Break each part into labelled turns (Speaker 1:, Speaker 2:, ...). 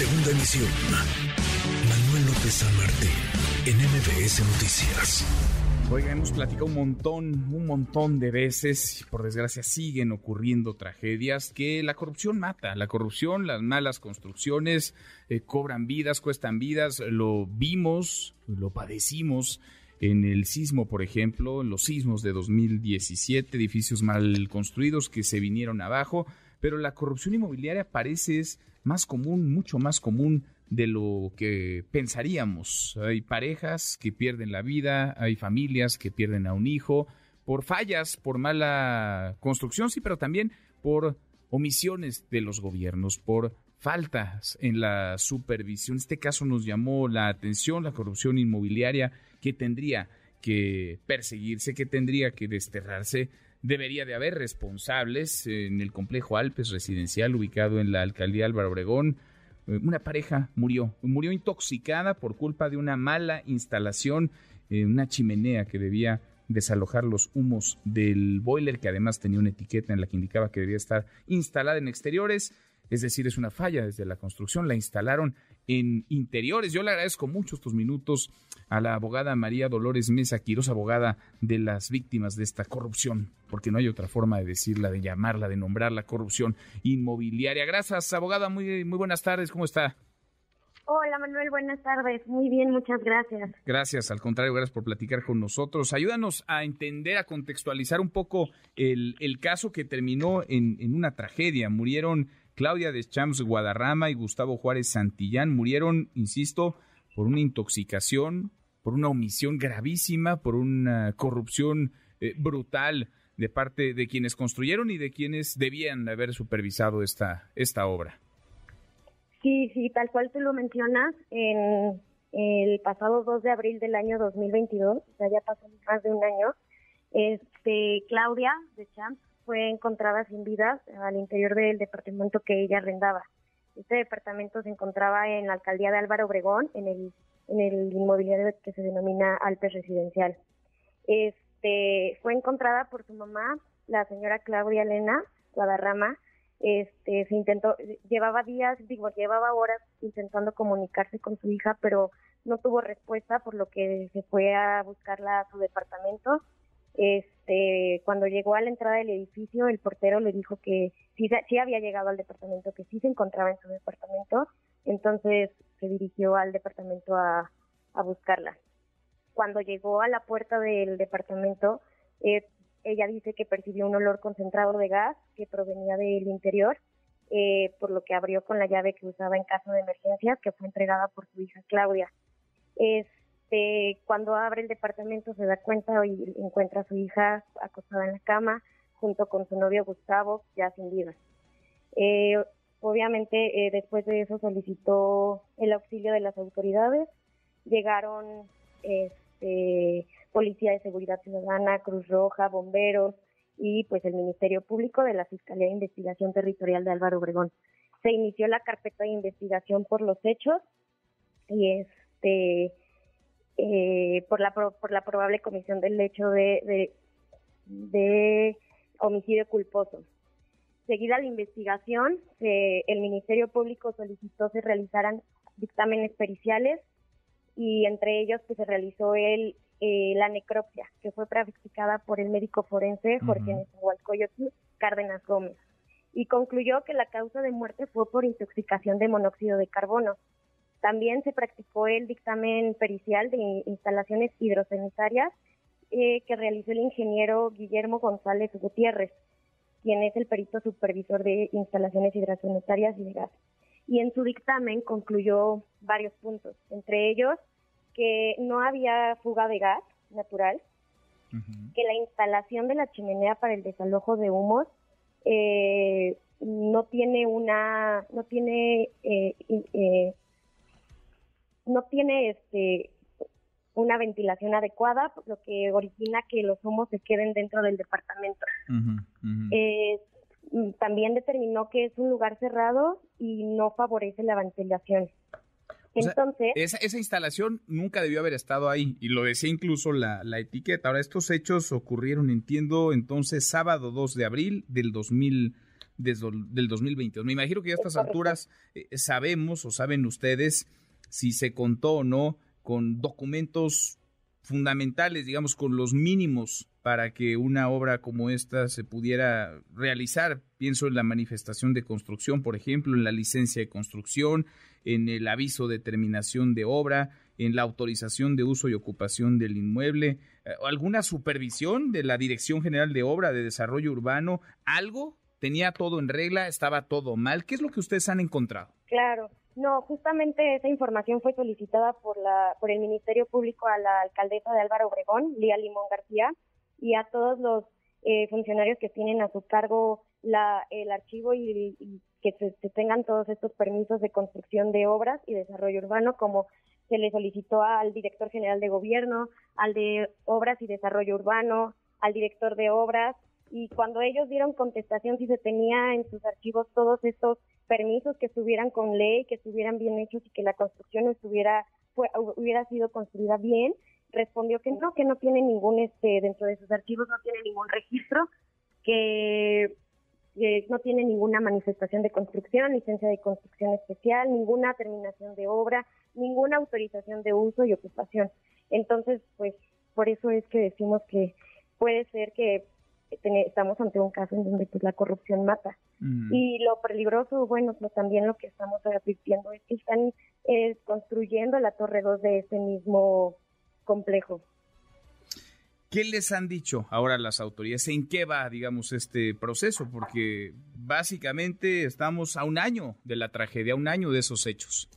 Speaker 1: Segunda emisión. Manuel López San Martín, en MBS Noticias.
Speaker 2: Oiga, hemos platicado un montón, un montón de veces, por desgracia siguen ocurriendo tragedias, que la corrupción mata. La corrupción, las malas construcciones, eh, cobran vidas, cuestan vidas. Lo vimos, lo padecimos en el sismo, por ejemplo, en los sismos de 2017, edificios mal construidos que se vinieron abajo, pero la corrupción inmobiliaria parece es más común, mucho más común de lo que pensaríamos. Hay parejas que pierden la vida, hay familias que pierden a un hijo por fallas, por mala construcción, sí, pero también por omisiones de los gobiernos, por faltas en la supervisión. Este caso nos llamó la atención, la corrupción inmobiliaria que tendría que perseguirse, que tendría que desterrarse. Debería de haber responsables en el complejo Alpes residencial ubicado en la alcaldía Álvaro Obregón. Eh, una pareja murió, murió intoxicada por culpa de una mala instalación, en una chimenea que debía desalojar los humos del boiler, que además tenía una etiqueta en la que indicaba que debía estar instalada en exteriores. Es decir, es una falla desde la construcción, la instalaron en interiores. Yo le agradezco mucho estos minutos a la abogada María Dolores Mesa Quiroz, abogada de las víctimas de esta corrupción, porque no hay otra forma de decirla, de llamarla, de nombrarla corrupción inmobiliaria. Gracias, abogada, muy, muy buenas tardes, ¿cómo está?
Speaker 3: Hola Manuel, buenas tardes. Muy bien, muchas gracias.
Speaker 2: Gracias, al contrario, gracias por platicar con nosotros. Ayúdanos a entender, a contextualizar un poco el, el caso que terminó en, en una tragedia. Murieron Claudia Deschamps Guadarrama y Gustavo Juárez Santillán. Murieron, insisto, por una intoxicación, por una omisión gravísima, por una corrupción eh, brutal de parte de quienes construyeron y de quienes debían haber supervisado esta, esta obra.
Speaker 3: Sí, sí, tal cual tú lo mencionas, en el pasado 2 de abril del año 2022, o sea, ya pasó más de un año, este, Claudia Deschamps fue encontrada sin vida al interior del departamento que ella arrendaba. Este departamento se encontraba en la alcaldía de Álvaro Obregón, en el, en el inmobiliario que se denomina Alpes Residencial. Este, fue encontrada por su mamá, la señora Claudia Elena Guadarrama. Este, se intentó, llevaba días, digo, llevaba horas intentando comunicarse con su hija, pero no tuvo respuesta, por lo que se fue a buscarla a su departamento este, cuando llegó a la entrada del edificio, el portero le dijo que sí, sí había llegado al departamento, que sí se encontraba en su departamento, entonces se dirigió al departamento a, a buscarla. Cuando llegó a la puerta del departamento, eh, ella dice que percibió un olor concentrado de gas que provenía del interior, eh, por lo que abrió con la llave que usaba en caso de emergencia, que fue entregada por su hija Claudia. Este, cuando abre el departamento se da cuenta y encuentra a su hija acostada en la cama junto con su novio Gustavo ya sin vida. Eh, obviamente eh, después de eso solicitó el auxilio de las autoridades, llegaron este, Policía de Seguridad Ciudadana, Cruz Roja, bomberos y pues el Ministerio Público de la Fiscalía de Investigación Territorial de Álvaro Obregón. Se inició la carpeta de investigación por los hechos y este eh, por, la, por la probable comisión del hecho de, de, homicidio culposo. Seguida la investigación, el Ministerio Público solicitó se realizaran dictámenes periciales y entre ellos pues, se realizó el, eh, la necropsia, que fue practicada por el médico forense Jorge uh Cárdenas Gómez, y concluyó que la causa de muerte fue por intoxicación de monóxido de carbono. También se practicó el dictamen pericial de instalaciones hidrosanitarias eh, que realizó el ingeniero Guillermo González Gutiérrez, quien es el perito supervisor de instalaciones hidrosanitarias y de gas. Y en su dictamen concluyó varios puntos, entre ellos que no había fuga de gas natural, que la instalación de la chimenea para el desalojo de humos eh, no tiene una, no tiene eh, eh no tiene este una ventilación adecuada, lo que origina que los humos se queden dentro del departamento. Eh, también determinó que es un lugar cerrado y no favorece la ventilación. Entonces,
Speaker 2: esa, esa, instalación nunca debió haber estado ahí y lo decía incluso la, la, etiqueta. Ahora, estos hechos ocurrieron, entiendo, entonces sábado 2 de abril del 2000 desde del 2022. Me imagino que a estas alturas eh, sabemos o saben ustedes si se contó o no con documentos fundamentales, digamos, con los mínimos para que una obra como esta se pudiera realizar. Pienso en la manifestación de construcción, por ejemplo, en la licencia de construcción, en el aviso de terminación de obra, en la autorización de uso y ocupación del inmueble, eh, alguna supervisión de la Dirección General de Obra de Desarrollo Urbano, algo tenía todo en regla, estaba todo mal. ¿Qué es lo que ustedes han encontrado?
Speaker 3: Claro, no, justamente esa información fue solicitada por la por el Ministerio Público a la alcaldesa de Álvaro Obregón, Lía Limón García, y a todos los eh, funcionarios que tienen a su cargo la, el archivo y, que se, tengan todos estos permisos de construcción de obras y desarrollo urbano, como se le solicitó al director general de gobierno, al de obras y desarrollo urbano, al director de obras, y cuando ellos dieron contestación si se tenía en sus archivos todos estos permisos que estuvieran con ley, que estuvieran bien hechos y que la construcción estuviera hubiera sido construida bien, respondió que no, que no tiene ningún este dentro de sus archivos no tiene ningún registro, que, que no tiene ninguna manifestación de construcción, licencia de construcción especial, ninguna terminación de obra, ninguna autorización de uso y ocupación. Entonces, pues por eso es que decimos que puede ser que estamos ante un caso en donde pues la corrupción mata. Mm. Y lo peligroso, bueno, pues también lo que estamos advirtiendo es que están eh, construyendo la Torre 2 de ese mismo complejo.
Speaker 2: ¿Qué les han dicho ahora las autoridades? ¿En qué va, digamos, este proceso? Porque básicamente estamos a un año de la tragedia, a un año de esos hechos.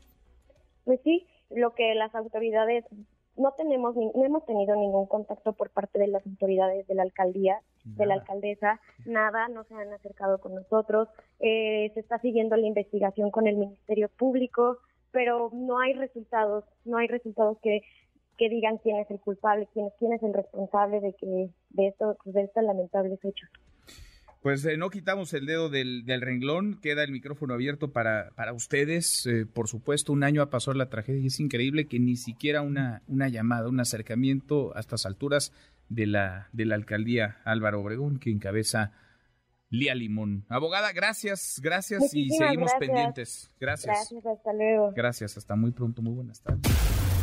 Speaker 3: Pues sí, lo que las autoridades no tenemos no hemos tenido ningún contacto por parte de las autoridades de la alcaldía de la alcaldesa nada no se han acercado con nosotros eh, se está siguiendo la investigación con el ministerio público pero no hay resultados no hay resultados que que digan quién es el culpable quién es quién es el responsable de que de esto de estos lamentables hechos
Speaker 2: pues eh, no quitamos el dedo del, renglón, queda el micrófono abierto para, para ustedes. Eh, por supuesto, un año ha pasado la tragedia y es increíble que ni siquiera una, una llamada, un acercamiento a estas alturas de la, de la alcaldía Álvaro Obregón, que encabeza Lía Limón. Abogada, gracias, gracias y seguimos pendientes. Gracias.
Speaker 3: Gracias, hasta luego.
Speaker 2: Gracias, hasta muy pronto, muy buenas tardes.